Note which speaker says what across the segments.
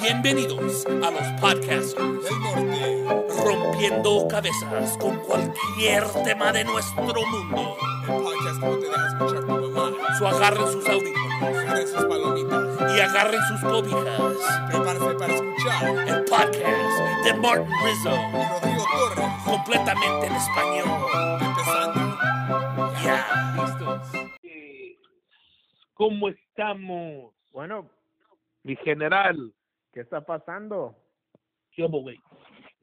Speaker 1: Bienvenidos a los podcasters
Speaker 2: del norte.
Speaker 1: rompiendo cabezas con cualquier tema de nuestro mundo.
Speaker 2: El podcast no te deja escuchar tu mamá.
Speaker 1: So agarren sus audífonos
Speaker 2: Agarren sus palomitas.
Speaker 1: y agarren sus cobijas.
Speaker 2: Prepárate para escuchar.
Speaker 1: El podcast de Martin Rizzo,
Speaker 2: Y Rodrigo Torres.
Speaker 1: completamente en español. ¿Cómo estamos?
Speaker 3: Bueno,
Speaker 1: Mi general.
Speaker 3: ¿qué está pasando?
Speaker 1: ¿Qué hubo, güey?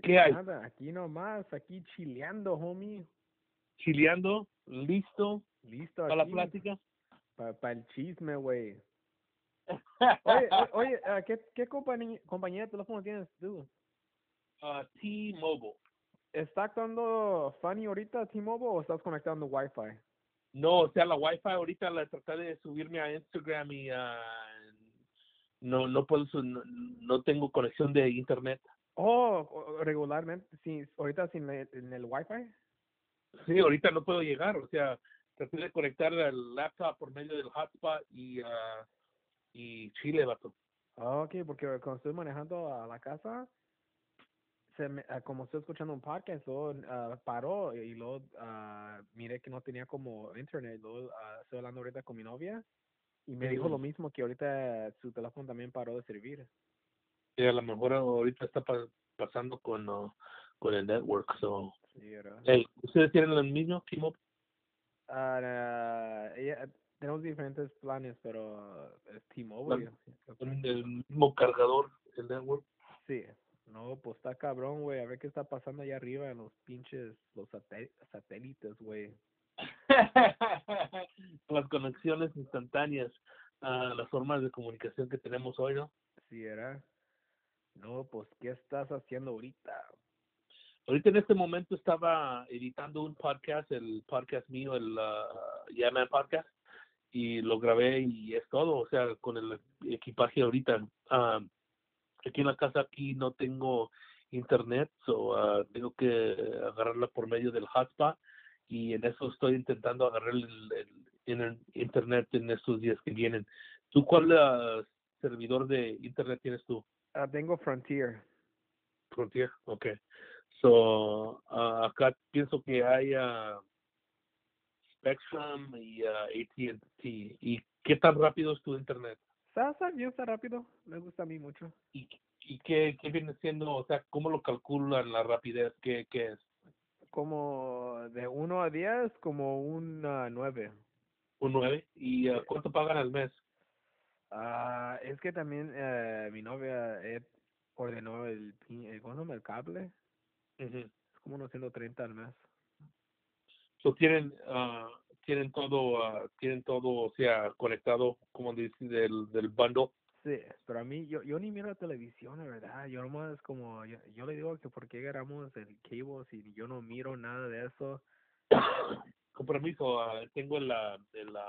Speaker 1: ¿Qué hay?
Speaker 3: Nada, aquí nomás, aquí chileando, homie.
Speaker 1: ¿Chileando? ¿Listo
Speaker 3: Listo
Speaker 1: para la plática?
Speaker 3: Para el chisme, güey. Oye, o- oye, ah, ¿qué, qué compañía, compañía de teléfono tienes tú?
Speaker 1: Ah, T-Mobile.
Speaker 3: ¿Está actuando funny ahorita T-Mobile o estás conectando Wi-Fi?
Speaker 1: No, o sea, la Wi-Fi ahorita la traté de subirme a Instagram y ah, no no puedo no, no tengo conexión de internet.
Speaker 3: Oh, regularmente, sí, ahorita sin el, en el Wi-Fi.
Speaker 1: Sí, ahorita no puedo llegar, o sea, traté de conectar el laptop por medio del hotspot y ah, y Chile, vato.
Speaker 3: Ah, ok, porque cuando estoy manejando a la casa, se me, ah, como estoy escuchando un podcast, luego ah, paró y luego ah, miré que no tenía como internet. Luego estoy hablando ahorita con mi novia y me dijo lo mismo, que ahorita su teléfono también paró de servir.
Speaker 1: Y a lo mejor ahorita está pa- pasando con con el network, so.
Speaker 3: Sí.
Speaker 1: Hey, ¿ustedes tienen el mismo T-Mobile?
Speaker 3: Ah, ah, ella- tenemos diferentes planes, pero es T-Mobile. creo que-
Speaker 1: ¿Tienen el mismo cargador, el network?
Speaker 3: Sí. No, pues está cabrón, güey. A ver qué está pasando allá arriba en los pinches, los satel- satélites, güey.
Speaker 1: las conexiones instantáneas, ah, las formas de comunicación que tenemos hoy, ¿no?
Speaker 3: Sí, era. No, pues, ¿qué estás haciendo ahorita?
Speaker 1: Ahorita en este momento estaba editando un podcast, el podcast mío, el uh, Podcast, y lo grabé y es todo, o sea, con el equipaje ahorita. ah, aquí en la casa aquí no tengo internet, so ah, tengo que agarrarla por medio del hotspot y en eso estoy intentando agarrar el, el- internet en estos días que vienen. ¿Tú cuál ah, servidor de internet tienes tú?
Speaker 3: Ah, tengo Frontier.
Speaker 1: Frontier, okay. So, acá pienso que hay Spectrum y AT&T. ¿Y qué tan rápido es tu internet?
Speaker 3: Está bien, está rápido. Me gusta a mí mucho.
Speaker 1: ¿Y, y qué, qué viene siendo, o sea, cómo lo calculan la rapidez? ¿Qué, qué es?
Speaker 3: Como de 1 a 10, como un ah, 9.
Speaker 1: ¿Un 9? ¿Y ah, cuánto pagan al mes?
Speaker 3: Ah, es que también eh, mi novia eh, ordenó el, el, ¿cómo se llama? el cable.
Speaker 1: Ujú.
Speaker 3: Es como unos 130 al mes.
Speaker 1: So, tienen, ah, tienen todo, ah, tienen todo, o sea, conectado, como dice, del, del bundle.
Speaker 3: Sí, pero a mí, yo, yo ni miro la televisión, la verdad. Yo nomás como, yo, yo le digo que por qué agarramos el cable si yo no miro nada de eso.
Speaker 1: Compromiso, ah, tengo la, la,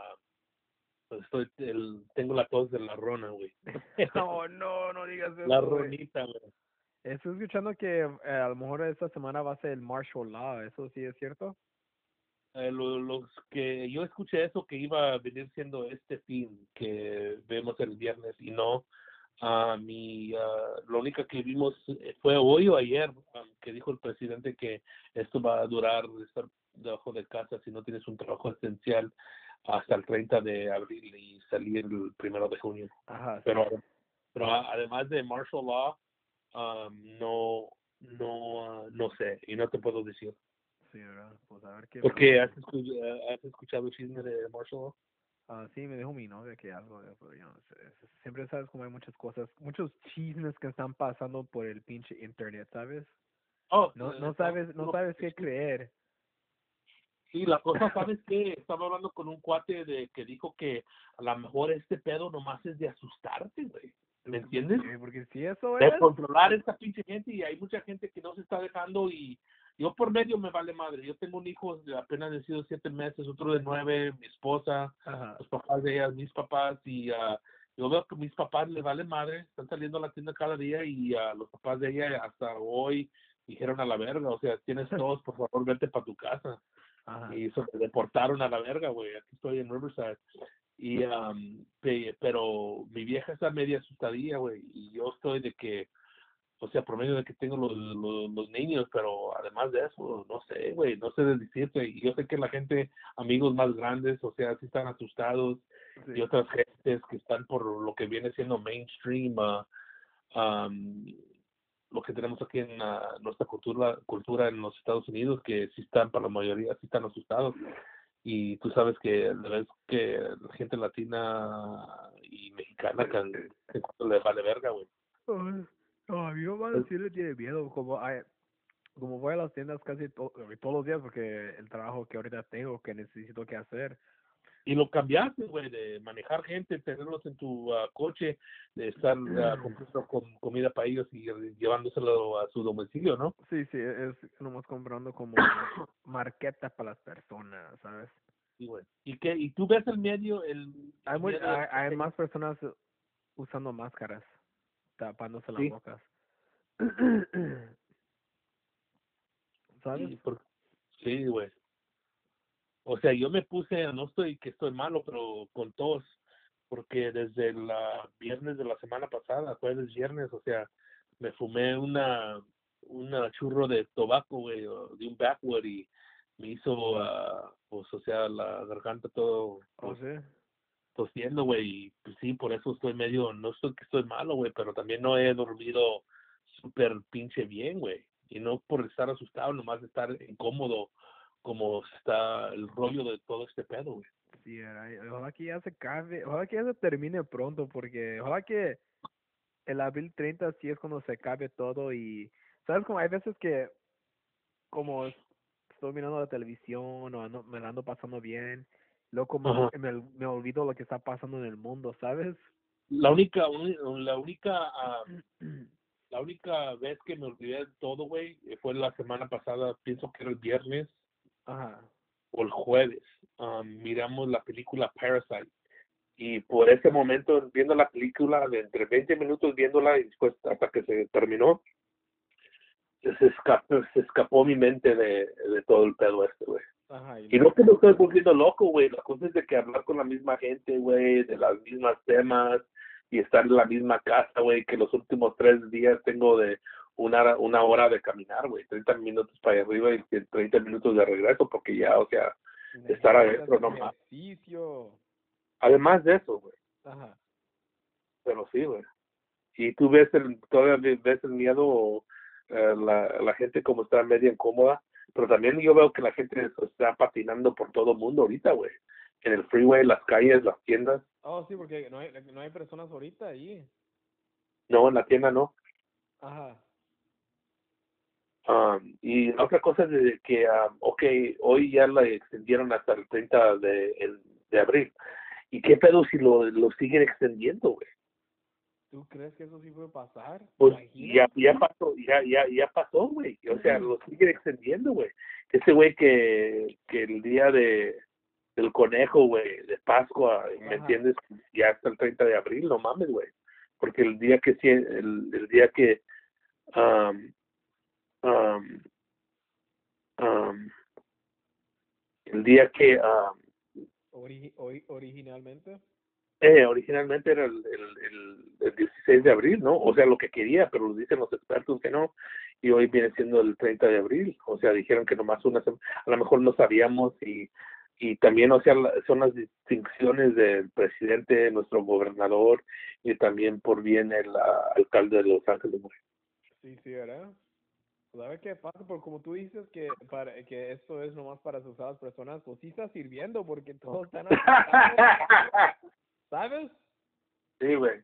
Speaker 1: pues, estoy, el, tengo la tos de la rona, güey.
Speaker 3: no, no, no digas eso.
Speaker 1: la ronita, güey.
Speaker 3: Estoy escuchando que eh, a lo mejor esta semana va a ser el martial law, ¿eso sí es cierto?
Speaker 1: Eh, lo- los que yo escuché eso que iba a venir siendo este fin que vemos el viernes y no a mi ah, lo única que vimos eh, fue hoy o ayer ah, que dijo el presidente que esto va a durar estar debajo de casa si no tienes un trabajo esencial hasta el 30 de abril y salir el primero de junio
Speaker 3: Ajá. sí.
Speaker 1: pero pero además de martial law ah, no no ah, no sé y no te puedo decir
Speaker 3: Sí, ¿verdad? Pues a ver qué.
Speaker 1: porque has, eh, has escuchado chisme de martial law
Speaker 3: Ah, sí, me dijo mi novia que algo, de- pero yo no sé. es- Siempre sabes como hay muchas cosas, muchos chismes que están pasando por el pinche internet, ¿sabes?
Speaker 1: Oh,
Speaker 3: No,
Speaker 1: eh,
Speaker 3: no sabes, no sabes qué creer.
Speaker 1: Sí, la cosa, ¿sabes qué? Estaba hablando con un cuate de que dijo que a lo mejor este pedo nomás es de asustarte, güey. ¿Me entiendes?
Speaker 3: Eh, Porque si eso
Speaker 1: De
Speaker 3: es,
Speaker 1: controlar esta pinche gente y hay mucha gente que no se está dejando y yo por medio me vale madre. Yo tengo un hijo de apenas nacido siete meses, otro de nueve, mi esposa,
Speaker 3: ajá,
Speaker 1: los papás de ellas, mis papás y ah, yo veo que mis papás les vale madre, están saliendo a la tienda cada día y a los papás de ella hasta hoy dijeron a la verga, o sea, tienes todos, por favor, vete para tu casa.
Speaker 3: ajá.
Speaker 1: y me deportaron a la verga, güey. Aquí estoy en Riverside. Y, pe- pero mi vieja está media asustadilla, güey, y yo estoy de que, o sea, por medio de que tengo los, los, los niños, pero además de eso, no sé, güey, no sé de decirte. Y yo sé que la gente, amigos más grandes, o sea, sí están asustados,
Speaker 3: Sí.
Speaker 1: y otras gentes que están por lo que viene siendo mainstream, ah, am, lo que tenemos aquí en ah, nuestra cultura cultura en los Estados Unidos, que sí están, para la mayoría, sí están asustados. Y tú sabes que la vez que la gente latina y mexicana que, que le vale verga, güey.
Speaker 3: Ay, No, a mi mamá sí le tiene miedo, como, ay, como voy a las tiendas casi to- todos los días porque el trabajo que ahorita tengo, que necesito que hacer,
Speaker 1: Y lo cambiaste, güey, de manejar gente, tenerlos en tu ah, coche, de estar ah, comprando com- comida para ellos y llevándoselo a su domicilio, ¿no?
Speaker 3: sí, sí, es nomás comprando como marqueta para las personas, ¿sabes?
Speaker 1: Sí, güey. ¿Y qué? ¿Y tú ves el medio, el...
Speaker 3: Hay, muy, hay, hay más personas usando máscaras, tapándose las
Speaker 1: Sí.
Speaker 3: bocas. ¿Sabes?
Speaker 1: Sí, por- sí, güey. O sea, yo me puse, no estoy que estoy malo, pero con tos, porque desde el viernes de la semana pasada, jueves, viernes, o sea, me fumé una, una churro de tabaco, güey, de un backwood y me hizo, pues, o sea, la garganta todo,
Speaker 3: ¿O
Speaker 1: pues,
Speaker 3: sí?
Speaker 1: Tosiendo, güey, y pues sí, por eso estoy medio, no estoy que estoy malo, güey, pero también no he dormido súper pinche bien, güey, y no por estar asustado, nomás estar incómodo, como está el rollo de todo este pedo, güey.
Speaker 3: Sí, ojalá que ya se acabe, ojalá que ya se termine pronto, porque ojalá que el abril 30 sí es cuando se acabe todo y, ¿sabes? Como hay veces que, como es- estoy mirando la televisión o ando- me la ando pasando bien,
Speaker 1: Ajá.
Speaker 3: me, me olvido lo que está pasando en el mundo, ¿sabes?
Speaker 1: La única, la única, ah, la única vez que me olvidé de todo, güey, fue la semana pasada, pienso que era el viernes
Speaker 3: Ajá.
Speaker 1: o el jueves, ah, miramos la película Parasite. y por ese momento viendo la película de entre 20 minutos viéndola y después hasta que se terminó se escapó, se escapó mi mente de, de todo el pedo este güey
Speaker 3: Ajá.
Speaker 1: y no que me estoy volviendo loco güey la cosa es de que hablar con la misma gente güey de las mismas temas y estar en la misma casa güey que los últimos tres días tengo de una hora- una hora de caminar güey 30 minutos para allá arriba y 30 minutos de regreso porque ya o sea estar adentro, no más.
Speaker 3: Ejercicio.
Speaker 1: además de eso güey
Speaker 3: Ajá.
Speaker 1: pero sí, güey. Y tú ves el, todavía ves el miedo, eh, la, la gente como está media incómoda, pero también yo veo que la gente está patinando por todo el mundo ahorita, güey. En el freeway, las calles, las tiendas.
Speaker 3: Oh, sí, porque no hay, no hay personas ahorita ahí.
Speaker 1: No, en la tienda no.
Speaker 3: Ajá.
Speaker 1: Um, y otra cosa es de que, um, ok, hoy ya la extendieron hasta el 30 de, el- de abril. ¿Y qué pedo si lo, lo siguen extendiendo, güey?
Speaker 3: ¿Tú crees que eso sí puede pasar?
Speaker 1: Pues ya, ya pasó, ya, ya, ya pasó, güey. O sea, lo siguen extendiendo, güey. Ese güey que, que el día de del conejo, güey, de Pascua, ¿me
Speaker 3: Ajá.
Speaker 1: entiendes? Ya hasta el 30 de abril, no mames, güey. Porque el día que sí, el, el día que um, um, um, el día que um,
Speaker 3: Ori- ori- originalmente.
Speaker 1: Eh, originalmente era el, el, el, el 16 de abril, ¿no? O sea, lo que quería, pero lo dicen los expertos que no. Y hoy viene siendo el 30 de abril. O sea, dijeron que nomás una semana. A lo mejor no sabíamos y, y también, o sea, son las distinciones del presidente, nuestro gobernador y también por bien el alcalde de Los Ángeles.
Speaker 3: Sí, sí, ¿verdad? Pues a ver qué pasa, porque como tú dices que para que esto es nomás para sus personas, pues sí está sirviendo porque todos están ¿sabes?
Speaker 1: sí, güey.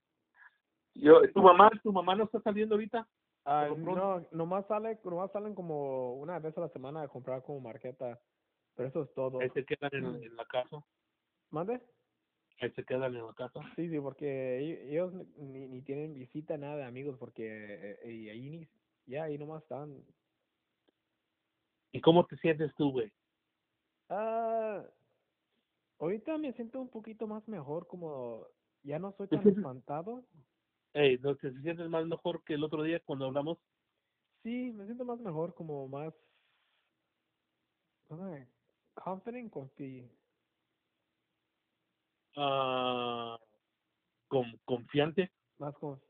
Speaker 1: Yo, ¿Tu mamá tu mamá no está saliendo ahorita?
Speaker 3: Ah, no, nomás sale, nomás salen como una vez a la semana a comprar como marqueta, pero eso es todo.
Speaker 1: Ahí se quedan en, en la casa.
Speaker 3: ¿Mande?
Speaker 1: Ahí se quedan en la casa.
Speaker 3: Sí, sí, porque ell- ellos ni, ni tienen visita nada de amigos porque eh, y ahí ni, ya ahí nomás están.
Speaker 1: ¿Y cómo te sientes tú, güey?
Speaker 3: Ah, ahorita me siento un poquito más mejor, como ya no soy
Speaker 1: ¿Te
Speaker 3: tan espantado.
Speaker 1: Ey, ¿no te sientes más mejor que el otro día cuando hablamos?
Speaker 3: Sí, me siento más mejor, como más sé, confident, confi
Speaker 1: ah, con, confiante.
Speaker 3: Más con,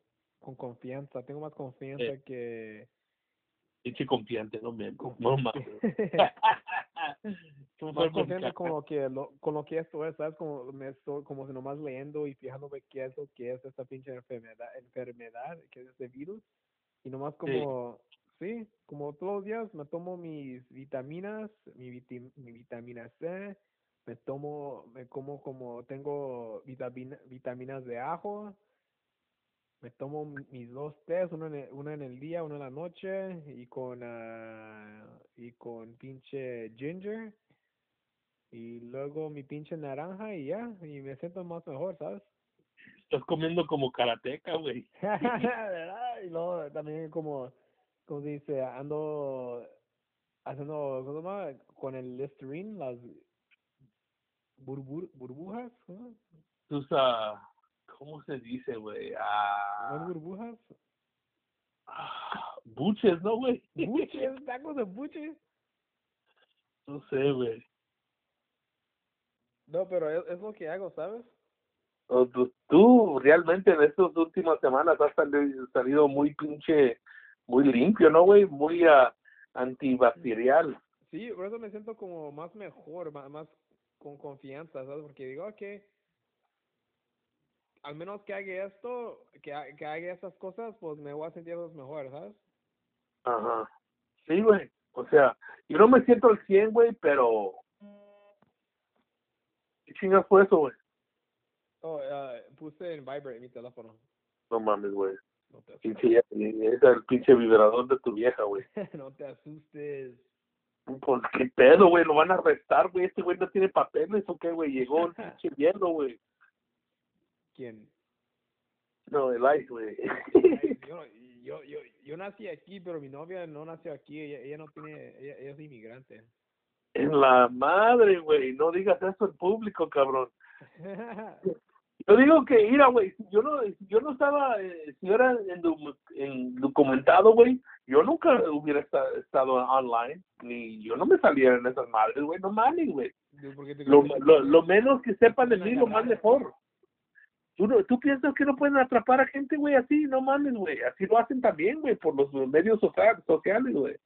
Speaker 3: con confianza. Tengo más confianza
Speaker 1: Sí.
Speaker 3: que...
Speaker 1: Pinche confiante, no me. No. Tú
Speaker 3: más
Speaker 1: con
Speaker 3: lo que lo, con lo que esto es, ¿sabes? Como me estoy, como si nomás leyendo y fijándome qué es lo que es esta pinche enfermedad, enfermedad, que es este virus. Y nomás como, sí, como todos los días me tomo mis vitaminas, mi, viti- mi vitamina C, me tomo, me como como tengo vitamina, vitaminas de ajo, me tomo mi- mis dos tés, uno en el, uno en el día, uno en la noche, y con, ah, y con pinche ginger, y luego mi pinche naranja, y ya, y me siento más mejor, ¿sabes?
Speaker 1: Estás comiendo como karateca, güey.
Speaker 3: Y luego también como, como se dice, ando haciendo, ¿cómo se llama? Con el Listerine, las burbur- burbujas, ¿no?
Speaker 1: Tus, ¿cómo se dice, güey?
Speaker 3: ¿No
Speaker 1: Ah,
Speaker 3: burbujas?
Speaker 1: ah, buches, ¿no, güey?
Speaker 3: Buches, tacos de buches.
Speaker 1: No sé, güey.
Speaker 3: No, pero es, es lo que hago, ¿sabes?
Speaker 1: Tú, tú realmente en estas últimas semanas has sali- salido muy pinche, muy limpio, ¿no, güey? Muy ah, antibacterial.
Speaker 3: Sí, por eso me siento como más mejor, ma- más, con confianza, ¿sabes? Porque digo que al menos que haga esto, que, ha- que haga esas cosas, pues me voy a sentir mejor, ¿sabes?
Speaker 1: Ajá. Sí, güey. O sea, yo no me siento al 100, güey, pero... ¿Qué chingas fue eso, güey?
Speaker 3: Oh, ah, puse en vibrate mi teléfono.
Speaker 1: No mames, güey.
Speaker 3: No te,
Speaker 1: Pinche, es el pinche vibrador de tu vieja, güey.
Speaker 3: no te asustes.
Speaker 1: Pues qué pedo, güey, lo van a arrestar, güey. Este güey no tiene papeles o qué, güey. Llegó el pinche hielo, güey.
Speaker 3: ¿Quién?
Speaker 1: No, el ice, güey.
Speaker 3: Yo, no- yo, yo, yo nací aquí, pero mi novia no nació aquí. Ella, ella no tiene, ella, ella es inmigrante.
Speaker 1: en la madre, güey. No digas eso en público, cabrón. Yo digo que, mira, güey, si yo no, si yo no estaba, eh, si yo era en, docu- en documentado, güey, yo nunca hubiera esta- estado online, ni yo no me saliera en esas madres, güey, no mames, güey.
Speaker 3: Dude, ¿por qué te
Speaker 1: Lo, lo, lo menos que sepan de mí, lo más mejor. ¿Tú, ¿Tú piensas que no pueden atrapar a gente, güey, así? No mames, güey. Así lo hacen también, güey, por los medios social- sociales, güey.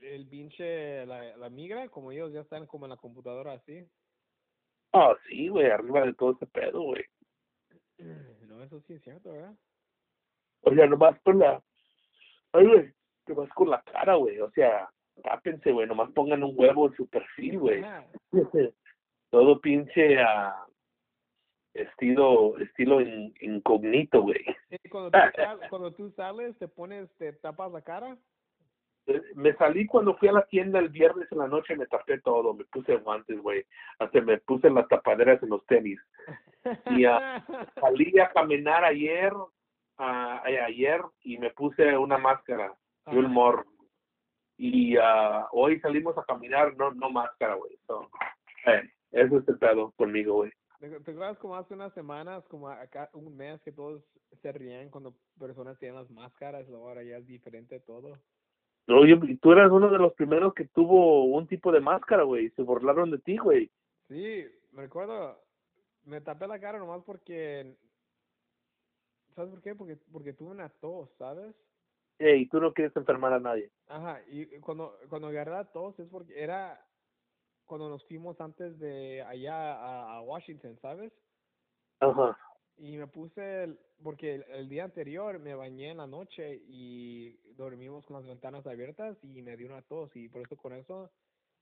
Speaker 3: El, pinche, la, la migra, como ellos ya están como en la computadora así.
Speaker 1: Ah, sí, güey, arriba de todo ese pedo, güey.
Speaker 3: No, eso sí es cierto, ¿verdad?
Speaker 1: O sea, nomás con la... Ay, güey, nomás con la cara, güey. O sea, tápense, güey. Nomás pongan un huevo en su perfil, güey. Todo pinche ah, estilo estilo in- incógnito, güey.
Speaker 3: Cuando, tú sal- cuando tú sales, te pones, te tapas la cara.
Speaker 1: Eh, Me salí cuando fui a la tienda el viernes en la noche, me tapé todo, me puse guantes, güey. Hasta me puse las tapaderas en los tenis. Y, ah, Salí a caminar ayer, eh, ayer, y me puse una máscara y un morro. Y ah, hoy salimos a caminar, no no máscara, güey. So, eh, eso es el pedo conmigo, güey.
Speaker 3: ¿Te te acuerdas como hace unas semanas, como acá un mes, que todos se rían cuando personas tienen las máscaras? Ahora ya es diferente todo.
Speaker 1: No, yo- tú eras uno de los primeros que tuvo un tipo de máscara, güey. Se burlaron de ti, güey.
Speaker 3: Sí, me recuerdo, me tapé la cara nomás porque, ¿sabes por qué? Porque, porque tuve una tos, ¿sabes?
Speaker 1: Ey, tú no quieres enfermar a nadie.
Speaker 3: Ajá, y cuando, cuando agarré la tos es porque era cuando nos fuimos antes de allá a, a Washington, ¿sabes?
Speaker 1: Ajá.
Speaker 3: Y me puse, el- porque el, el día anterior me bañé en la noche y dormimos con las ventanas abiertas y me dio una tos y por eso con eso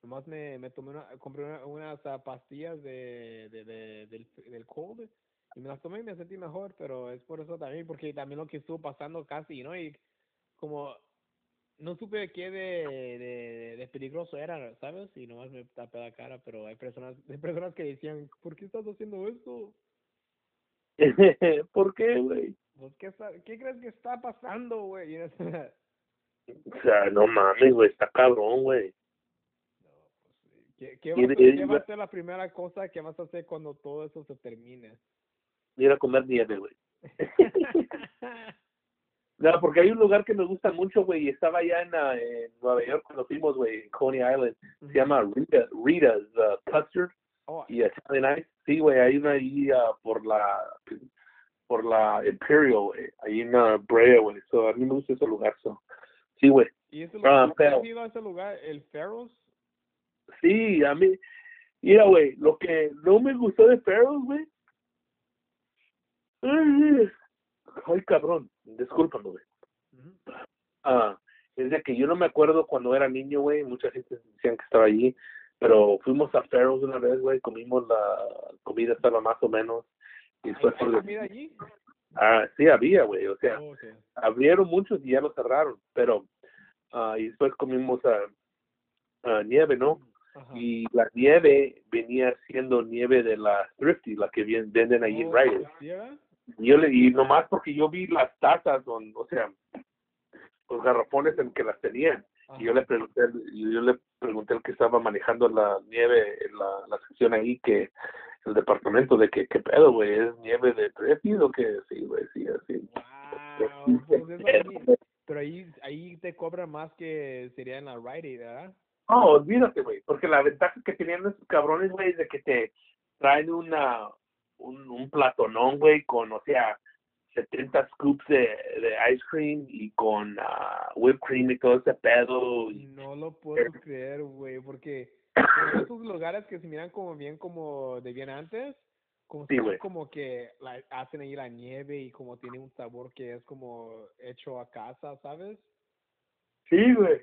Speaker 3: nomás me, me tomé una, compré una- unas ah, pastillas de, de, de- del, del cold y me las tomé y me sentí mejor, pero es por eso también, porque también lo que estuvo pasando casi, ¿no? Y como no supe qué de, de, de peligroso era, ¿sabes? Y nomás me tapé la cara, pero hay personas, hay personas que decían, ¿por qué estás haciendo esto?
Speaker 1: ¿Por qué, güey?
Speaker 3: Pues, ¿qué, está- ¿qué crees que está pasando, güey? No,
Speaker 1: O sea, no mames, güey, está cabrón, güey.
Speaker 3: pues, ¿qué, va qué va
Speaker 1: va-
Speaker 3: a ser la primera cosa que vas a hacer cuando todo eso se termine?
Speaker 1: Ir a comer nieve, güey. No, porque hay un lugar que me gusta mucho, güey, y estaba allá en, ah, en Nueva York cuando fuimos, güey, en Coney Island. Se llama Rita, Rita's uh, Custard.
Speaker 3: Oh,
Speaker 1: y Saturday Night. Sí, güey, hay una ahí ah, por la por la Imperial, güey, ahí en uh, Brea, güey. So, a mí me gusta ese lugar, so. Sí, güey.
Speaker 3: ¿Y ese
Speaker 1: Ah,
Speaker 3: lugar, ¿nunca
Speaker 1: pero-
Speaker 3: has ido a ese lugar, el Ferros?
Speaker 1: Sí, a mí, mira, güey, lo que no me gustó de Ferros, güey. Ay, ay, cabrón, discúlpame, güey. Ah, es de que yo no me acuerdo cuando era niño, güey, mucha gente decían que estaba allí, pero fuimos a Ferros una vez, güey, comimos la comida estaba más o menos. Y
Speaker 3: ¿Hay,
Speaker 1: después,
Speaker 3: hay comida allí?
Speaker 1: ah, sí había, güey, o sea,
Speaker 3: Oh, okay.
Speaker 1: abrieron muchos y ya los cerraron, pero, ah, y después comimos a nieve, ¿no? Y la nieve venía siendo nieve de la Thrifty, la que venden ahí en
Speaker 3: Oh,
Speaker 1: Reyes.
Speaker 3: ¿sí era?
Speaker 1: Y yo le, y nomás porque yo vi las tazas, don- o sea, los garrafones en que las tenían. Y yo le pregunté, yo le pregunté al que estaba manejando la nieve en la, la sección ahí, que el departamento, de que, ¿qué pedo, güey? ¿Es nieve de Thrifty o qué? Sí, güey, sí, así.
Speaker 3: Wow, pues pero ahí, ahí te cobran más que sería en la Rite Aid, ¿verdad?
Speaker 1: No, olvídate, güey, porque la ventaja que tenían esos cabrones, güey, es de que te traen una un, un platonón, güey, con, o sea, 70 scoops de, de ice cream y con ah, whipped cream y todo ese pedo. Y,
Speaker 3: No lo puedo creer, güey, porque en esos lugares que se miran como bien como de bien antes, como,
Speaker 1: Sí, güey.
Speaker 3: como que la, hacen ahí la nieve y como tiene un sabor que es como hecho a casa, ¿sabes?
Speaker 1: sí, güey.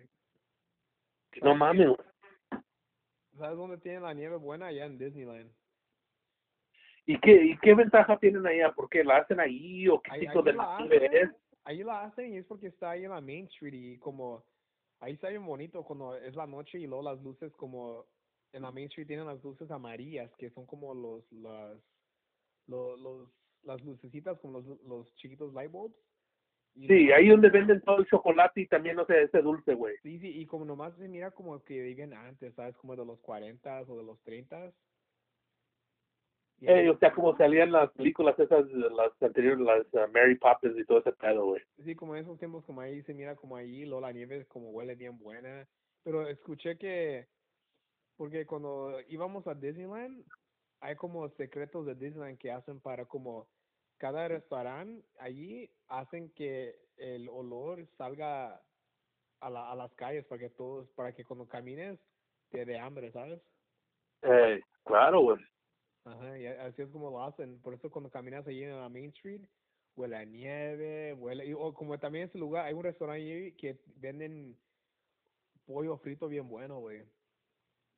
Speaker 1: No mames, güey.
Speaker 3: ¿Sabes dónde tienen la nieve buena? Allá en Disneyland.
Speaker 1: ¿Y qué, ¿Y qué ventaja tienen allá? ¿Por qué la hacen ahí o qué
Speaker 3: Ahí,
Speaker 1: tipo
Speaker 3: ahí
Speaker 1: de
Speaker 3: la
Speaker 1: es?
Speaker 3: hacen, ahí la hacen y es porque está ahí en la Main Street y como ahí está bien bonito cuando es la noche y luego las luces como en la Main Street tienen las luces amarillas que son como los las los, los las lucecitas como los, los chiquitos light bulbs. Y
Speaker 1: Sí,
Speaker 3: nomás-
Speaker 1: ahí donde venden todo el chocolate y también, no sé, ese dulce, güey.
Speaker 3: Sí, sí, y como nomás se mira como que viven antes, ¿sabes? Como de los 40 o de los 30 y ahí-
Speaker 1: Eh, o sea, como salían las películas esas, las anteriores, las ah, Mary Poppins y todo ese pedo, güey.
Speaker 3: Sí, como en esos tiempos, como ahí se mira como ahí, luego la nieve como huele bien buena. Pero escuché que, porque cuando íbamos a Disneyland, hay como secretos de Disneyland que hacen para como cada restaurante allí hacen que el olor salga a, la, a las calles para que todos, para que cuando camines te dé hambre, ¿sabes?
Speaker 1: Eh, claro, güey.
Speaker 3: Ajá, y así es como lo hacen. Por eso cuando caminas allí en la Main Street, huele a nieve, huele... Y, o como también ese lugar, hay un restaurante allí que venden pollo frito bien bueno, güey.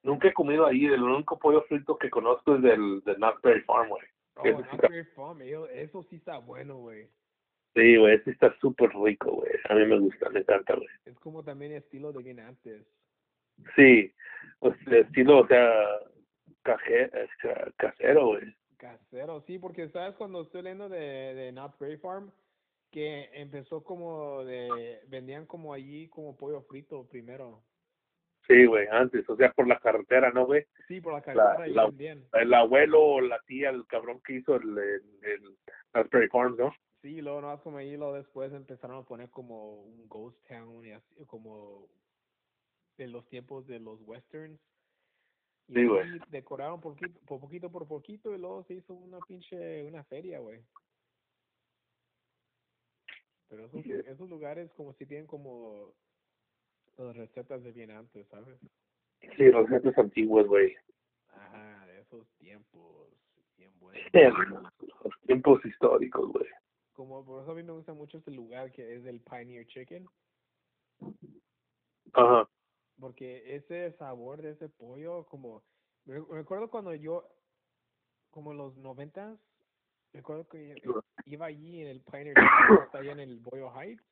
Speaker 1: Nunca he comido ahí. El único pollo frito que conozco es del de Knott's Berry Farm, güey.
Speaker 3: Oh,
Speaker 1: sí está-
Speaker 3: Farm, eso sí está bueno, güey.
Speaker 1: Sí, güey, ese está súper rico, güey. A mí me gusta, me encanta, güey.
Speaker 3: Es como también estilo de bien antes.
Speaker 1: Sí, pues estilo, o sea, caje, ca- casero, güey.
Speaker 3: Casero, sí, porque sabes cuando estoy leyendo de, de Knott's Berry Farm, que empezó como de, vendían como allí como pollo frito primero.
Speaker 1: Sí, güey, antes, o sea, por la carretera, ¿no, güey?
Speaker 3: Sí, por la carretera ahí
Speaker 1: la-
Speaker 3: vendían.
Speaker 1: El abuelo o la tía, el cabrón que hizo el, el, el Knott's Berry Farm, ¿no?
Speaker 3: Sí, luego nomás como ahí, luego después empezaron a poner como un ghost town y así, como de los tiempos de los westerns.
Speaker 1: Sí, güey.
Speaker 3: decoraron poquito, por poquito por poquito y luego se hizo una pinche, una feria, güey. Pero esos, lugares como si tienen como las recetas de bien antes, ¿sabes?
Speaker 1: Sí, los jefes antiguos, güey.
Speaker 3: Ajá, de esos tiempos, bien buenos.
Speaker 1: Los tiempos históricos, güey.
Speaker 3: Como por eso a mí me gusta mucho este lugar que es el Pioneer Chicken.
Speaker 1: Ajá.
Speaker 3: Porque ese sabor de ese pollo, como, recuerdo cuando yo, como en los noventas, recuerdo que iba allí en el Pioneer allá en el Boyle Heights,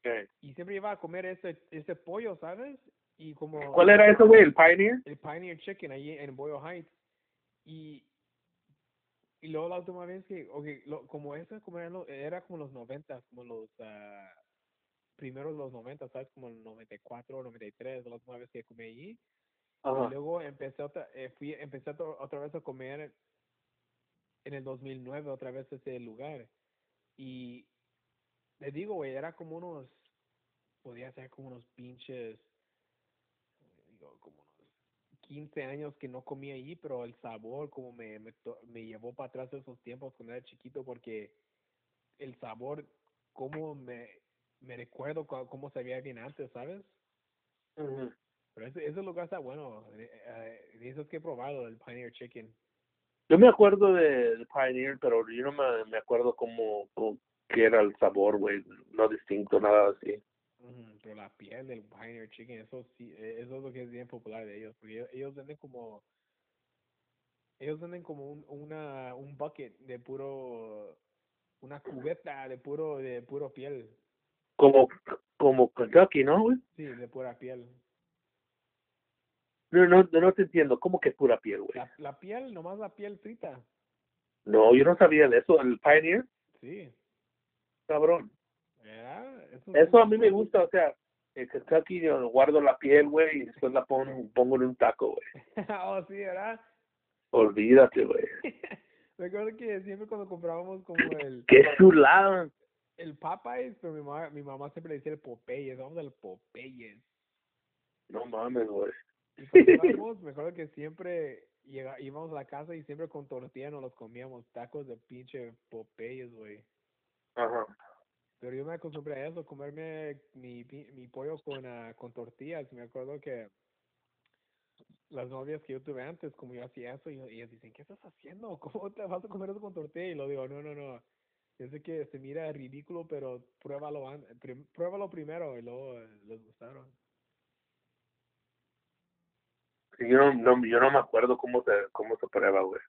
Speaker 1: Okay.
Speaker 3: y siempre iba a comer ese, ese pollo, ¿sabes? Y como
Speaker 1: ¿Cuál era eso, güey? ¿El Pioneer?
Speaker 3: el Pioneer Chicken allí en Boyle Heights, y, y luego la última vez que, okay, lo, como ese, como era, era como los noventas, como los, ah, primeros de los noventas, ¿sabes? Como el 94, 93, la última vez que comí allí. Y luego empecé otra, eh, fui, empecé otra, otra vez a comer en el 2009 otra vez ese lugar. Y le digo, güey, era como unos, podía ser como unos pinches, digo, como unos 15 años que no comía ahí, pero el sabor como me, me, to- me llevó para atrás esos tiempos cuando era chiquito porque el sabor, como me, me recuerdo cu- cómo sabía bien antes, ¿sabes?
Speaker 1: Ujú.
Speaker 3: Pero ese, ese lugar está bueno. eh, de esos que he probado, el Pioneer Chicken.
Speaker 1: Yo me acuerdo de, de Pioneer, pero yo no me, me acuerdo cómo, cómo qué era el sabor, güey. No distinto, nada así.
Speaker 3: Pero la piel del Pioneer Chicken, eso sí, eh, eso es lo que es bien popular de ellos, porque ellos, ellos venden como, ellos venden como un, una, un bucket de puro, una cubeta de puro, de puro piel,
Speaker 1: Como, como Kentucky, ¿no, güey?
Speaker 3: sí, de pura piel.
Speaker 1: No, no, no te entiendo. ¿Cómo que pura piel, güey?
Speaker 3: La, la piel, nomás la piel frita,
Speaker 1: No, yo no sabía de eso. El Pioneer,
Speaker 3: sí,
Speaker 1: cabrón.
Speaker 3: ¿verdad? Eso,
Speaker 1: Eso a mí me gusta, o sea, en Kentucky yo guardo la piel, güey, y después la pongo, pongo en un taco, güey.
Speaker 3: oh, sí, ¿verdad?
Speaker 1: Olvídate, güey.
Speaker 3: Me acuerdo que siempre cuando comprábamos como el,
Speaker 1: Qué chulada.
Speaker 3: El Popeyes, pero mi mamá, mi mamá siempre le decía el Popeyes, vamos al Popeyes.
Speaker 1: No mames, güey.
Speaker 3: Y cuando íbamos, me acuerdo que siempre íbamos a la casa y siempre con tortilla nos los comíamos, tacos de pinche Popeyes, güey.
Speaker 1: Ajá.
Speaker 3: Pero yo me acostumbré a eso, comerme mi, mi pollo con, ah, con tortillas. Me acuerdo que las novias que yo tuve antes, como yo hacía eso, y, y ellas dicen, ¿qué estás haciendo? ¿Cómo te vas a comer eso con tortilla? Y lo digo, no, no, no. Yo sé que se mira ridículo, pero pruébalo, an- pruébalo primero y luego eh, les gustaron.
Speaker 1: Sí, Yo no, no, yo no me acuerdo cómo se, cómo se prueba, güey.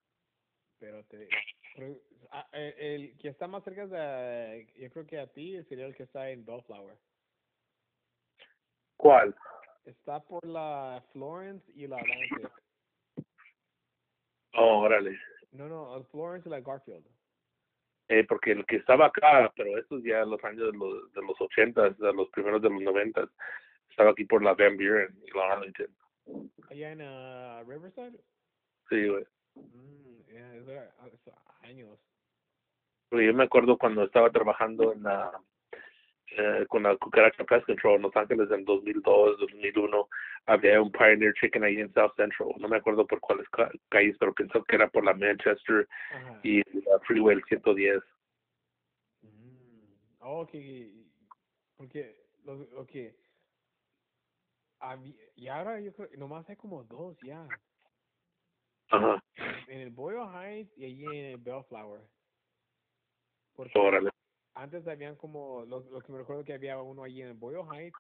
Speaker 3: Pero te, pero, ah, el, el que está más cerca de, yo creo que a ti sería el que está en Bellflower.
Speaker 1: ¿Cuál?
Speaker 3: Está por la Florence y la Atlantic.
Speaker 1: Oh, órale.
Speaker 3: No, no, Florence y la Garfield.
Speaker 1: Eh, porque el que estaba acá, pero estos ya los años de los, de los 80, de los primeros de los 90, estaba aquí por la Van Buren y la Arlington.
Speaker 3: Allá en ah, Riverside.
Speaker 1: Sí, güey.
Speaker 3: Mm, yeah, eso años.
Speaker 1: Yo me acuerdo cuando estaba trabajando en la, eh, con la Cucaracha Pest Control en Los Ángeles en 2002, 2001, había un Pioneer Chicken ahí en South Central. No me acuerdo por cuáles ca- calles, pero pensó que era por la Manchester
Speaker 3: Ajá.
Speaker 1: y la Freeway el 110.
Speaker 3: Mm. Oh, ok. Porque, lo, ok. Habí- y ahora yo creo, nomás hay como dos ya.
Speaker 1: Ajá.
Speaker 3: En el Boyle Heights y allí en el Bellflower. Porque
Speaker 1: Órale.
Speaker 3: Antes habían como, lo, lo que me recuerdo que había uno allí en Boyle Heights,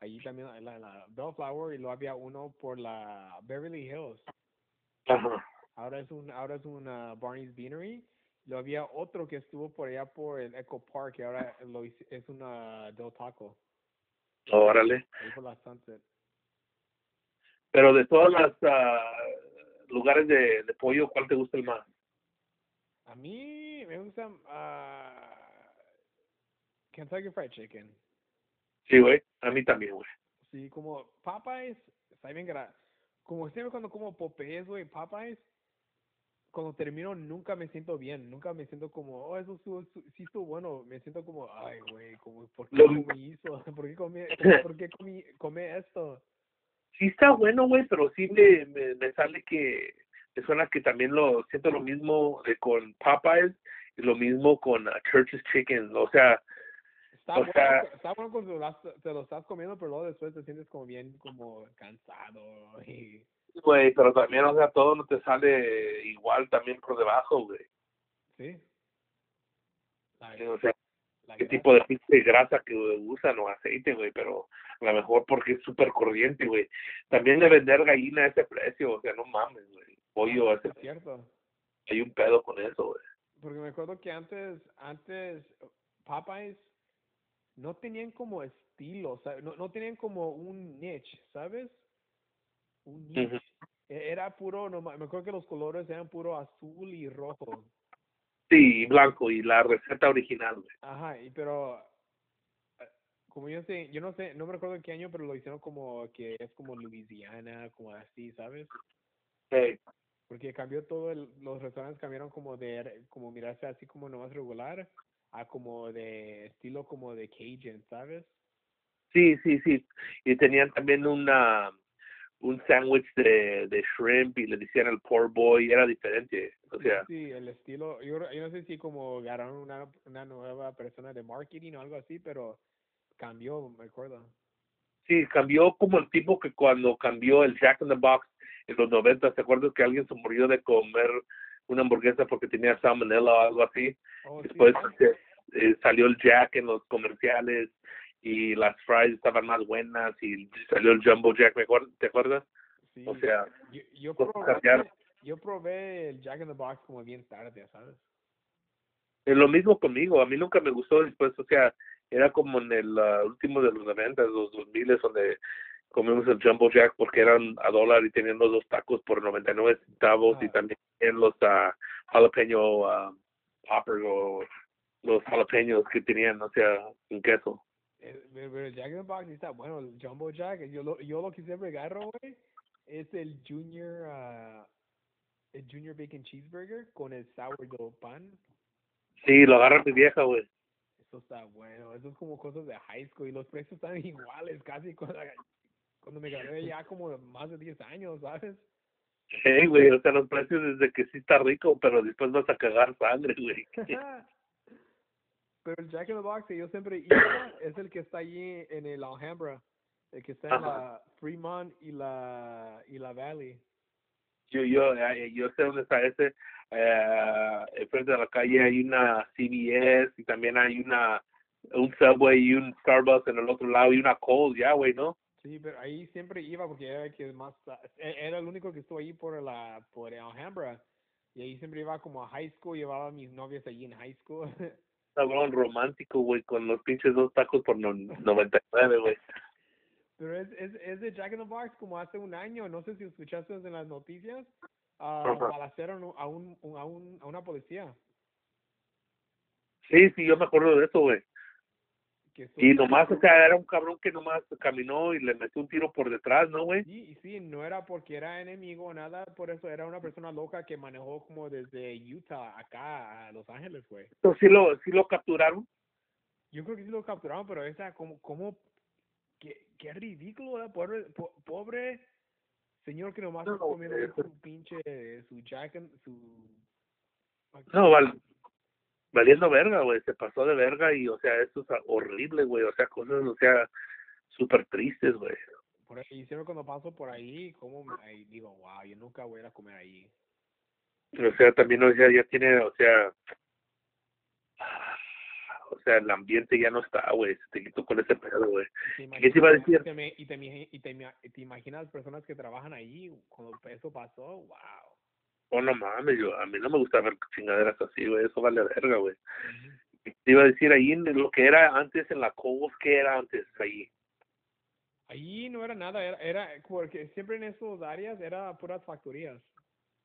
Speaker 3: allí también en la, la Bellflower y luego había uno por la Beverly Hills.
Speaker 1: Ajá.
Speaker 3: Ahora es un, ahora es una Barney's Beanery. Luego había otro que estuvo por allá por el Echo Park y ahora lo, hice- es una Del Taco,
Speaker 1: Órale.
Speaker 3: ahí por la Sunset.
Speaker 1: Pero de todas las ah, lugares de, de pollo, ¿cuál te gusta el más?
Speaker 3: A mí me gusta ah, Kentucky Fried Chicken.
Speaker 1: Sí, güey. A mí también, güey.
Speaker 3: Sí, como Popeyes, está bien gra Como siempre cuando como Popeyes, güey, Popeyes, cuando termino nunca me siento bien, nunca me siento como, oh, eso estuvo, estu- sí estuvo bueno, me siento como, ay, güey, como, ¿por qué comí eso? ¿Por qué comí, ¿por qué comí, comí esto?
Speaker 1: Sí está bueno, güey, pero sí me, me, me sale que me suena que también lo siento lo mismo eh, con Popeyes y lo mismo con ah, Church's Chicken. O sea,
Speaker 3: Está
Speaker 1: O
Speaker 3: bueno,
Speaker 1: sea-
Speaker 3: está bueno cuando te lo, has- te lo estás comiendo, pero luego después te sientes como bien, como cansado y...
Speaker 1: güey, pero también, o sea, todo no te sale igual también por debajo, güey.
Speaker 3: Sí. La-
Speaker 1: O sea, qué
Speaker 3: grasa.
Speaker 1: tipo de pinche grasa que usan o aceite, güey, pero a lo mejor porque es súper corriente, güey. También de vender gallina a ese precio, o sea, no mames, güey. Pollo a ese
Speaker 3: Es cierto.
Speaker 1: hay un pedo con eso, güey.
Speaker 3: Porque me acuerdo que antes, antes Popeyes no tenían como estilo, o sea, no, no tenían como un niche, ¿sabes? Un niche. E- Era puro, no, me acuerdo que los colores eran puro azul y rojo.
Speaker 1: Sí, y blanco, y la receta original.
Speaker 3: Ajá, y pero eh, como yo sé, yo no sé, no me recuerdo en qué año, pero lo hicieron como que es como Louisiana, como así, ¿sabes?
Speaker 1: Sí.
Speaker 3: Porque cambió todo, el, los restaurantes cambiaron como de, como mirarse así como nomás regular a como de estilo como de Cajun, ¿sabes?
Speaker 1: Sí, sí, sí. Y tenían también una un sándwich de, de shrimp y le decían el poor boy, era diferente. O sea,
Speaker 3: Sí, el estilo, yo, yo no sé si como agarraron una, una nueva persona de marketing o algo así, pero cambió, me acuerdo.
Speaker 1: sí, cambió como el tipo que cuando cambió el Jack in the Box en los 90, ¿te acuerdas que alguien se murió de comer una hamburguesa porque tenía salmonella o algo así?
Speaker 3: Oh,
Speaker 1: Después
Speaker 3: sí.
Speaker 1: eh, salió el Jack en los comerciales y las fries estaban más buenas y salió el Jumbo Jack, ¿me acuer- ¿te acuerdas?
Speaker 3: sí.
Speaker 1: O sea,
Speaker 3: yo, probé,
Speaker 1: cambiaron.
Speaker 3: yo probé el Jack in the Box como bien tarde, ¿sabes?
Speaker 1: es lo mismo conmigo, a mí nunca me gustó después, o sea, era como en el ah, último de los 90, los 2000 donde comimos el Jumbo Jack porque eran a dólar y tenían los dos tacos por 99 centavos y
Speaker 3: Ah.
Speaker 1: también los ah, jalapeño ah, poppers o los jalapeños que tenían, o sea, en queso.
Speaker 3: Eh, Pero el Jack in the Box está bueno, el Jumbo Jack, yo lo, yo lo que siempre agarro, güey, es el Junior, ah, el Junior Bacon Cheeseburger con el sourdough pan.
Speaker 1: Sí, lo agarra mi vieja, güey.
Speaker 3: Eso está bueno, eso es como cosas de high school y los precios están iguales casi cuando, cuando me gradué ya como más de 10 años, ¿sabes?
Speaker 1: Sí, güey, o sea, los precios desde que sí está rico, pero después vas a cagar sangre, güey.
Speaker 3: Pero el Jack in the Box que yo siempre iba es el que está allí en el Alhambra, el que está en
Speaker 1: Ajá.
Speaker 3: la Fremont y la y la Valley.
Speaker 1: yo yo yo sé dónde está ese eh, enfrente de la calle hay una CVS y también hay una un Subway y un Starbucks en el otro lado y una Coles ya güey no
Speaker 3: Sí, pero ahí siempre iba porque era el que más e- era el único que estuvo ahí por la por el Alhambra y ahí siempre iba como a high school, llevaba a mis novias allí en high school.
Speaker 1: cabrón romántico güey con los pinches dos tacos por no, 99 güey
Speaker 3: Pero es, es, es de Jack in the Box como hace un año, no sé si escuchaste en las noticias,
Speaker 1: Ajá.
Speaker 3: balacearon a un, a un a una policía.
Speaker 1: sí sí yo me acuerdo de eso güey y nomás o sea era un cabrón que nomás caminó y le metió un tiro por detrás no güey
Speaker 3: Sí, y sí, no era porque era enemigo o nada, por eso era una persona loca que manejó como desde Utah acá a Los Ángeles, güey.
Speaker 1: entonces sí lo sí lo capturaron
Speaker 3: Yo creo que sí lo capturaron, pero esa, como, como, qué, qué ridículo. Pobre, po- pobre señor que nomás
Speaker 1: No,
Speaker 3: comiendo su pinche, su jack, and- su...
Speaker 1: No, val, valiendo verga, güey, se pasó de verga y, o sea, eso es horrible, güey, o sea, cosas, o sea, súper tristes, güey.
Speaker 3: Por ahí, siempre cuando paso por ahí, como, ahí digo, wow, yo nunca voy a ir a comer ahí.
Speaker 1: O sea, también, o sea, ya tiene, o sea, o sea, el ambiente ya no está, güey, se te quitó con ese pedo, güey. ¿Qué te iba a decir?
Speaker 3: Y te, y te, y te, y te imaginas personas que trabajan ahí cuando eso pasó, wow.
Speaker 1: Oh, no mames, yo, a mí no me gusta ver chingaderas así, güey, eso vale verga, güey. Te iba a decir ahí en lo que era antes en la Cobos, ¿qué era antes ahí?
Speaker 3: Ahí no era nada, era, era porque siempre en esas áreas era puras factorías,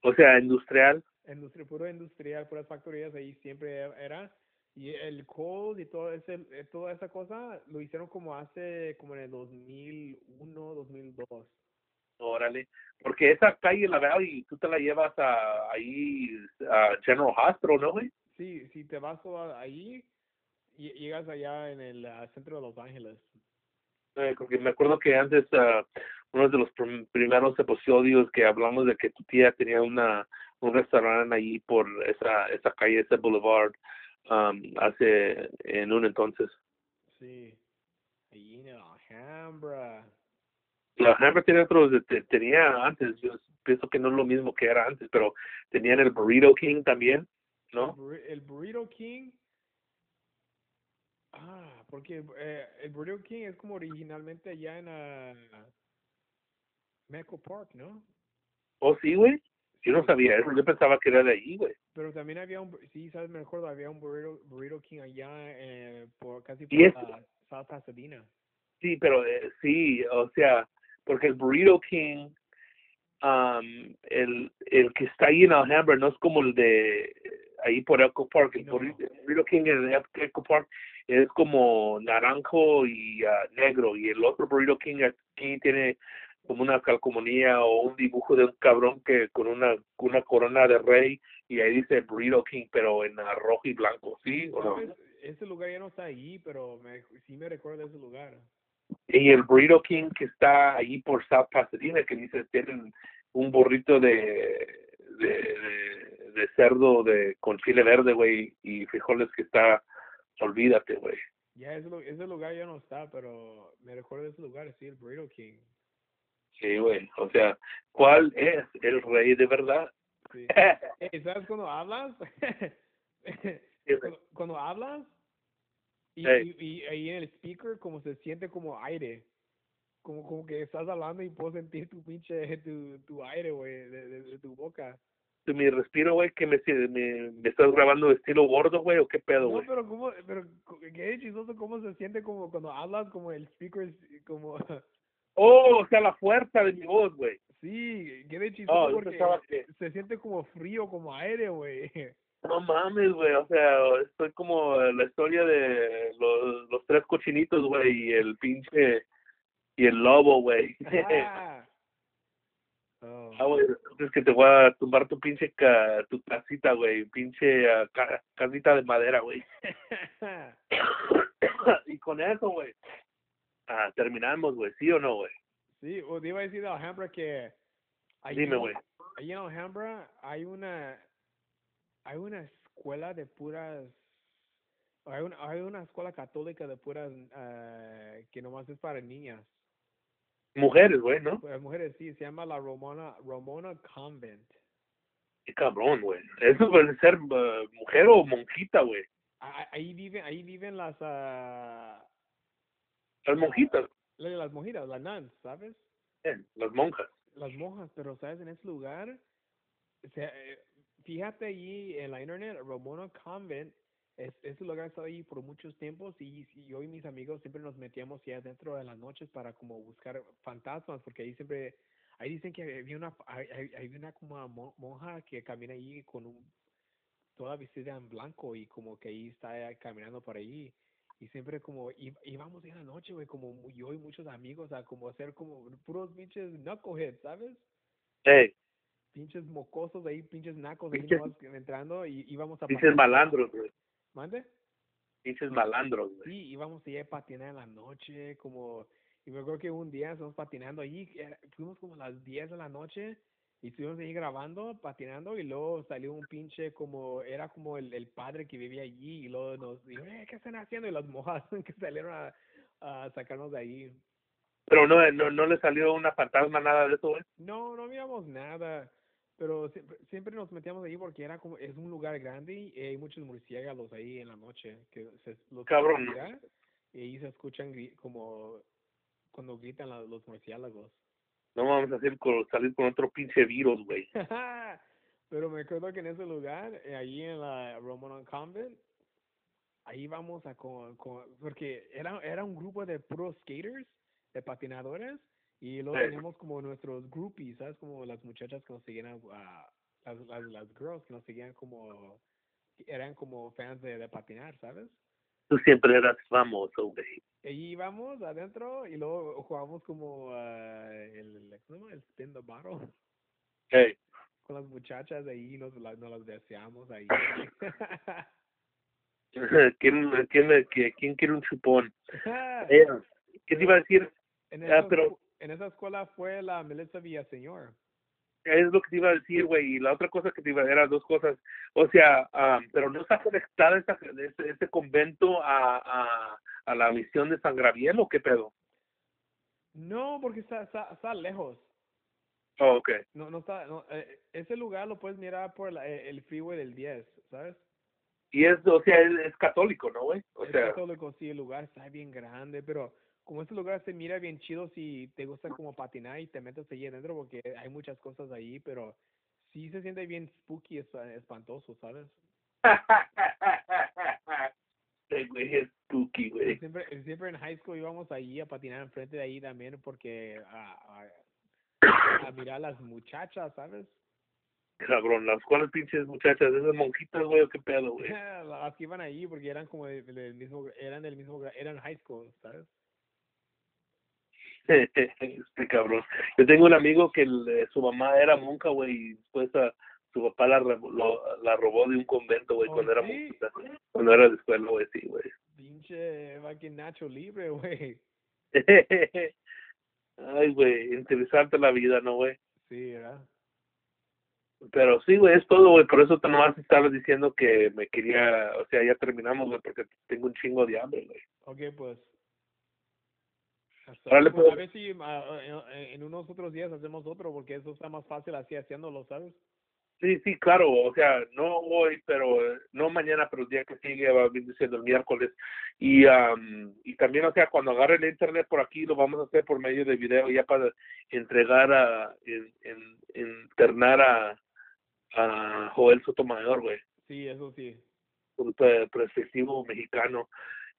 Speaker 1: O sea, industrial.
Speaker 3: industria, puro industrial, puras factorías, ahí siempre era. Y el coal y todo ese, eh, toda esa cosa lo hicieron como hace, como en el 2001, 2002.
Speaker 1: Órale, porque esa calle la veo y tú te la llevas a ahí a General Hospital, ¿no, güey?
Speaker 3: Sí, si te vas a- ahí, lle- llegas allá en el ah, centro de Los Ángeles.
Speaker 1: Eh, porque me acuerdo que antes ah, uno de los prim- primeros episodios que hablamos de que tu tía tenía una un restaurante ahí por esa esa calle, ese boulevard, um, hace en un entonces.
Speaker 3: Sí, allí en Alhambra.
Speaker 1: La Hammer tiene otros, te- tenía antes, yo pienso que no es lo mismo que era antes, pero tenían el Burrito King también, ¿no?
Speaker 3: el Burrito King. Ah, porque eh, el Burrito King es como originalmente allá en ah, Meco Park, ¿no?
Speaker 1: ¿Oh, sí, güey? Yo no sabía eso, yo pensaba que era de ahí, güey.
Speaker 3: Pero también había un, sí, sabes, me acuerdo, había un Burrito, Burrito King allá eh, por casi por
Speaker 1: Y
Speaker 3: la South Pasadena.
Speaker 1: Sí, pero eh, sí, o sea, porque el Burrito King, um, el, el que está ahí en Alhambra no es como el de ahí por Echo Park. El
Speaker 3: No.
Speaker 1: Burrito, el Burrito King en Echo Park es como naranjo y ah, negro, y el otro Burrito King aquí tiene como una calcomanía o un dibujo de un cabrón que con una una corona de rey y ahí dice Burrito King, pero en rojo y blanco, ¿sí o no?
Speaker 3: Ese lugar ya no está ahí, pero me, sí me recuerda ese lugar.
Speaker 1: Y el Burrito King que está ahí por South Pasadena, que dice tienen un burrito de, de, de, de cerdo de con chile verde, güey, y frijoles que está, olvídate, güey.
Speaker 3: Ya, ese, ese lugar ya no está, pero me recuerdo de ese lugar, sí, el Burrito King.
Speaker 1: Sí, güey. O sea, ¿cuál es el rey de verdad?
Speaker 3: Sí. ¿Sabes cuando hablas? Cuando, cuando hablas y, y, y ahí en el speaker como se siente como aire. Como, como que estás hablando y puedo sentir tu pinche, tu, tu aire, güey, de, de, de tu boca.
Speaker 1: mi respiro, güey, que me, me, me estás grabando de estilo gordo, güey, o qué pedo,
Speaker 3: No,
Speaker 1: güey.
Speaker 3: pero como, pero qué chistoso cómo se siente como cuando hablas, como el speaker, es como,
Speaker 1: Oh, o sea, la fuerza de mi voz, güey.
Speaker 3: sí, qué chistoso
Speaker 1: Oh,
Speaker 3: porque
Speaker 1: que-
Speaker 3: se siente como frío, como aire, güey.
Speaker 1: No mames, güey, o sea, estoy como la historia de los, los tres cochinitos, güey, y el pinche, y el lobo, güey.
Speaker 3: Ah. Oh.
Speaker 1: Ah, güey, es que te voy a tumbar tu pinche, ca, tu casita, güey, pinche ah, ca- casita de madera, güey. y con eso, güey, ah, terminamos, güey, ¿sí o no, güey?
Speaker 3: Sí, o te iba a decir de Alhambra que
Speaker 1: Dime, güey.
Speaker 3: ahí en Alhambra hay una hay una escuela de puras hay una, hay una escuela católica de puras ah, que nomás es para niñas,
Speaker 1: Mujeres, güey, ¿no?
Speaker 3: para mujeres sí, se llama la Romana Romana Convent.
Speaker 1: Qué cabrón, güey. Eso puede ser ah, mujer o monjita, güey.
Speaker 3: Ah, Ahí viven ahí viven las ah,
Speaker 1: Las monjitas,
Speaker 3: la- las monjitas, las nuns, ¿sabes?
Speaker 1: eh, las monjas.
Speaker 3: las monjas, pero sabes, en ese lugar, o sea, eh, fíjate allí en la internet, Ramona Convent, es, ese lugar estado ahí por muchos tiempos y, y yo y mis amigos siempre nos metíamos ya dentro de las noches para como buscar fantasmas, porque ahí siempre, ahí dicen que había una, hay, hay- una como monja que camina ahí con un, toda vestida en blanco y como que ahí está caminando por ahí. Y siempre como íbamos en la noche, güey, como yo y muchos amigos a como hacer como puros pinches knuckleheads, ¿sabes?
Speaker 1: Hey,
Speaker 3: Pinches mocosos ahí, pinches nacos ahí nomás entrando y íbamos a
Speaker 1: pinches malandros, güey.
Speaker 3: ¿Mande?
Speaker 1: Pinches malandros, güey.
Speaker 3: Sí, íbamos a ir a patinar en la noche, como... Y me acuerdo que un día estamos patinando allí, fuimos como a las 10 de la noche y estuvimos ahí grabando, patinando y luego salió un pinche como, era como el, el padre que vivía allí y luego nos dijo, eh, ¿qué están haciendo? Y las mojas que salieron a, a sacarnos de ahí.
Speaker 1: Pero no, no, no le salió una fantasma, nada de eso, güey.
Speaker 3: No, no miramos nada, pero siempre, siempre nos metíamos ahí porque era como, es un lugar grande y hay muchos murciélagos ahí en la noche que se los
Speaker 1: Cabrón.
Speaker 3: y ahí se escuchan como cuando gritan la- los murciélagos.
Speaker 1: No vamos a hacer con- salir con otro pinche virus, güey.
Speaker 3: pero me acuerdo que en ese lugar, eh, ahí en la Roman Convent, ahí vamos a con, con porque era, era un grupo de puros skaters, de patinadores, y luego
Speaker 1: Sí.
Speaker 3: teníamos como nuestros groupies, ¿sabes? Como las muchachas que nos seguían, a, las, las, las girls que nos seguían como, eran como fans de, de patinar, ¿sabes?
Speaker 1: Tú siempre eras famoso, güey.
Speaker 3: Y íbamos adentro y luego jugamos como ah, el, ¿cómo? El spin the bottle
Speaker 1: Hey,
Speaker 3: con las muchachas ahí, nos, la- nos las deseamos ahí.
Speaker 1: ¿quién, quién, que- quién quiere un chupón? Eh, ¿Qué te iba a decir?
Speaker 3: en,
Speaker 1: ah,
Speaker 3: esa,
Speaker 1: pero-
Speaker 3: en esa escuela fue la Melissa Villaseñor.
Speaker 1: Es lo que te iba a decir, güey. Y la otra cosa que te iba a eran dos cosas. O sea, ah, pero no está conectada esta, este, este convento a, a, a la misión de San Gabriel o qué pedo?
Speaker 3: No, porque está, está, está lejos.
Speaker 1: Oh, ok.
Speaker 3: No, no está, no, eh, ese lugar lo puedes mirar por la- eh, el freeway del 10, ¿sabes?
Speaker 1: Y es, o sea, es, es católico, ¿no, güey? O
Speaker 3: es
Speaker 1: sea,
Speaker 3: católico, sí, el lugar está bien grande, pero como ese lugar se mira bien chido si te gusta como patinar y te metes allí adentro porque hay muchas cosas ahí, pero sí se siente bien spooky, es- espantoso, ¿sabes?
Speaker 1: Este güey es spooky, güey.
Speaker 3: Siempre, siempre en high school íbamos allí a patinar enfrente de ahí también porque a, a, a mirar las muchachas, ¿sabes?
Speaker 1: Cabrón, las cuales pinches muchachas, esas monjitas, güey, qué pedo, güey.
Speaker 3: las que iban allí porque eran como del, mismo, eran del mismo, eran high school, ¿sabes?
Speaker 1: Este cabrón. Yo tengo un amigo que el, eh, su mamá era monja, güey, y después a, su papá la, lo- la robó de un convento, güey,
Speaker 3: Oh,
Speaker 1: cuando era
Speaker 3: ¿sí?
Speaker 1: Cuando era de escuela, güey, sí, güey.
Speaker 3: Pinche fucking Nacho Libre, güey.
Speaker 1: Ay, güey, interesante la vida, ¿no, güey?
Speaker 3: Sí, ¿verdad?
Speaker 1: Pero sí, güey, es todo, güey. Por eso te nomás estaba diciendo que me quería, o sea, ya terminamos, güey, porque tengo un chingo de hambre, güey.
Speaker 3: Ok, pues. Pues, a
Speaker 1: pues.
Speaker 3: ver si en, unos otros días hacemos otro, porque eso está más fácil así haciéndolo, ¿sabes?
Speaker 1: Sí, sí, claro, o sea, no hoy, pero no mañana, pero el día que sigue va a venir siendo el miércoles. Y, am, y también, o sea, cuando agarre el internet por aquí, lo vamos a hacer por medio de video ya para entregar a, en, en, internar a, a Joel Sotomayor, güey,
Speaker 3: Sí, eso sí.
Speaker 1: un perspectivo mexicano.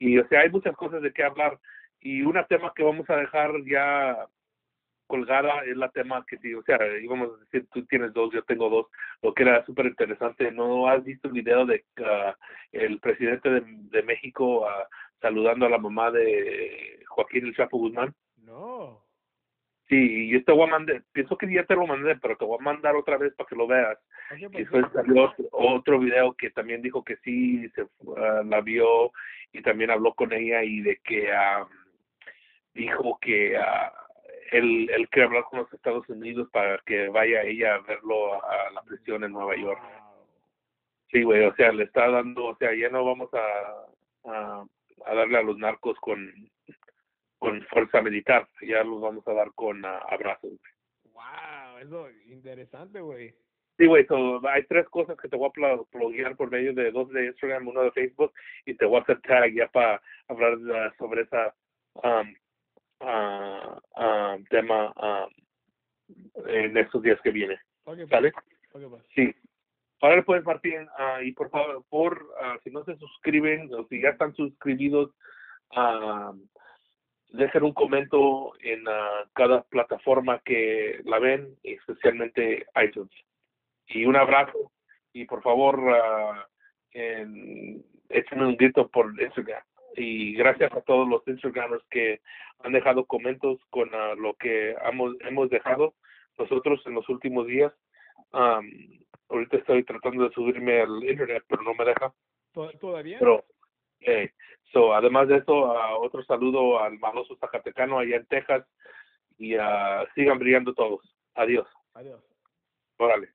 Speaker 1: Y, o sea, hay muchas cosas de qué hablar. Y un tema que vamos a dejar ya colgada es la tema que sí, o sea, íbamos a decir, tú tienes dos, yo tengo dos, lo que era súper interesante. ¿No has visto el video de ah, el presidente de, de México ah, saludando a la mamá de Joaquín El Chapo Guzmán?
Speaker 3: No.
Speaker 1: Sí, yo te voy a mandar, pienso que ya te lo mandé, pero te voy a mandar otra vez para que lo veas. Y
Speaker 3: pues,
Speaker 1: después salió otro, otro video que también dijo que sí, se, ah, la vio y también habló con ella y de que ah, dijo que ah, él, él quiere hablar con los Estados Unidos para que vaya ella a verlo a, la prisión en Nueva York. Sí, güey, o sea, le está dando, o sea, ya no vamos a, a, a darle a los narcos con, con fuerza militar, ya los vamos a dar con ah, abrazos.
Speaker 3: Wow, eso interesante, güey.
Speaker 1: Sí, güey, so, hay tres cosas que te voy a pla- pluguear por medio de dos de Instagram, uno de Facebook, y te voy a hacer tag ya para hablar sobre esa um, ah, ah, tema ah, en estos días que vienen.
Speaker 3: Ok, pues,
Speaker 1: ¿Sale?
Speaker 3: pues.
Speaker 1: Sí. Ahora puedes, Martín, ah, y por favor, por, ah, si no se suscriben o si ya están suscribidos, ah, dejen un comento en ah, cada plataforma que la ven, especialmente iTunes. Y un abrazo. Y por favor, en, échenme un grito por Instagram. Y gracias a todos los Instagramers que han dejado comentarios con ah, lo que hemos, hemos dejado nosotros en los últimos días. Am, ahorita estoy tratando de subirme al internet, pero no me deja.
Speaker 3: ¿To- ¿Todavía?
Speaker 1: Pero, eh, so, además de eso, ah, otro saludo al maloso Zacatecano allá en Texas y ah, sigan brillando todos. Adiós.
Speaker 3: Adiós.
Speaker 1: Órale.